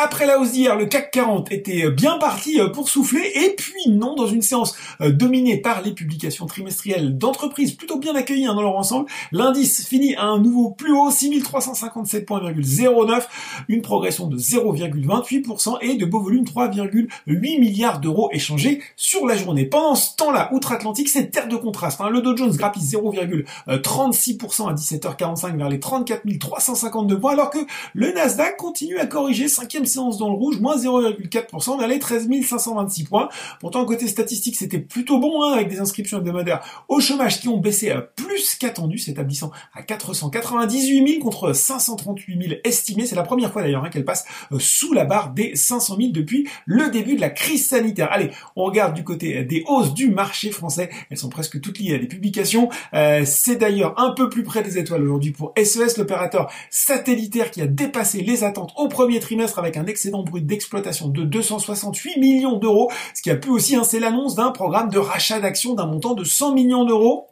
Après la hausse d'hier, le CAC 40 était bien parti euh, pour souffler, et puis non, dans une séance euh, dominée par les publications trimestrielles d'entreprises plutôt bien accueillies hein, dans leur ensemble, l'indice finit à un nouveau plus haut, 6357,09, une progression de 0,28% et de beau volume 3,8 milliards d'euros échangés sur la journée. Pendant ce temps-là, outre-Atlantique, c'est terre de contraste. Hein. Le Dow Jones grappille 0,36% à 17h45 vers les 34 352 points, alors que le Nasdaq continue à corriger cinquième séance dans le rouge, moins 0,4%, vers les 13 526 points. Pourtant, côté statistique, c'était plutôt bon, hein, avec des inscriptions hebdomadaires au chômage qui ont baissé plus qu'attendu, s'établissant à 498 000 contre 538 000 estimés. C'est la première fois d'ailleurs hein, qu'elle passe euh, sous la barre des 500 000 depuis le début de la crise sanitaire. Allez, on regarde du côté des hausses du marché français. Elles sont presque toutes liées à des publications. Euh, c'est d'ailleurs un peu plus près des étoiles aujourd'hui pour SES, l'opérateur satellitaire qui a dépassé les attentes au premier trimestre avec un excédent brut d'exploitation de 268 millions d'euros, ce qui a pu aussi, hein, l'annonce d'un programme de rachat d'actions d'un montant de 100 millions d'euros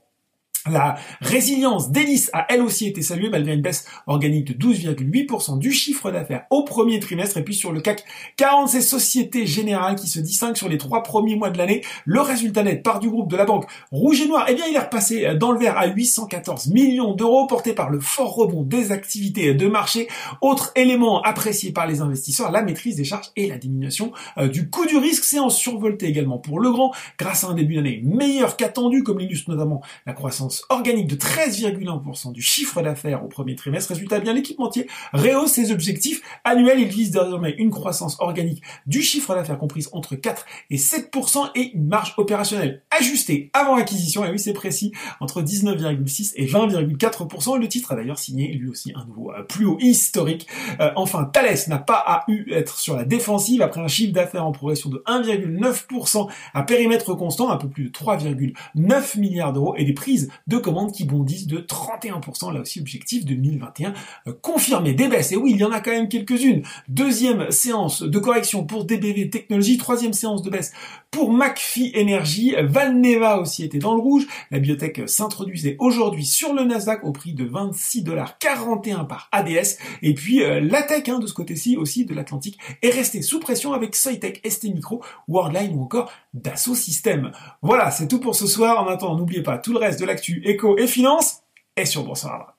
la résilience d'Hélice a elle aussi été saluée malgré une baisse organique de 12,8% du chiffre d'affaires au premier trimestre. Et puis sur le CAC 40, ces sociétés générales qui se distinguent sur les trois premiers mois de l'année. Le résultat net part du groupe de la banque Rouge et Noir, eh bien il est repassé dans le vert à 814 millions d'euros, porté par le fort rebond des activités de marché. Autre élément apprécié par les investisseurs, la maîtrise des charges et la diminution euh, du coût du risque. C'est en survolté également pour le grand, grâce à un début d'année meilleur qu'attendu, comme l'illustre notamment la croissance organique de 13,1% du chiffre d'affaires au premier trimestre. Résultat bien, l'équipementier rehausse ses objectifs annuels. Il vise désormais une croissance organique du chiffre d'affaires comprise entre 4 et 7% et une marge opérationnelle ajustée avant acquisition, et oui c'est précis, entre 19,6 et 20,4%. Le titre a d'ailleurs signé lui aussi un nouveau euh, plus haut historique. Euh, enfin, Thales n'a pas à être sur la défensive après un chiffre d'affaires en progression de 1,9% à périmètre constant, un peu plus de 3,9 milliards d'euros et des prises de commandes qui bondissent de 31%, là aussi objectif 2021 euh, confirmé. Des baisses, et oui, il y en a quand même quelques-unes. Deuxième séance de correction pour DBV Technologies, troisième séance de baisse pour McPhee Energy. Valneva aussi était dans le rouge. La biotech s'introduisait aujourd'hui sur le Nasdaq au prix de 26,41$ par ADS. Et puis euh, la tech hein, de ce côté-ci aussi de l'Atlantique est restée sous pression avec Soitec, ST Micro, Worldline ou encore Dassault Systèmes. Voilà, c'est tout pour ce soir. En attendant, n'oubliez pas tout le reste de éco et finance est sur Boursorama.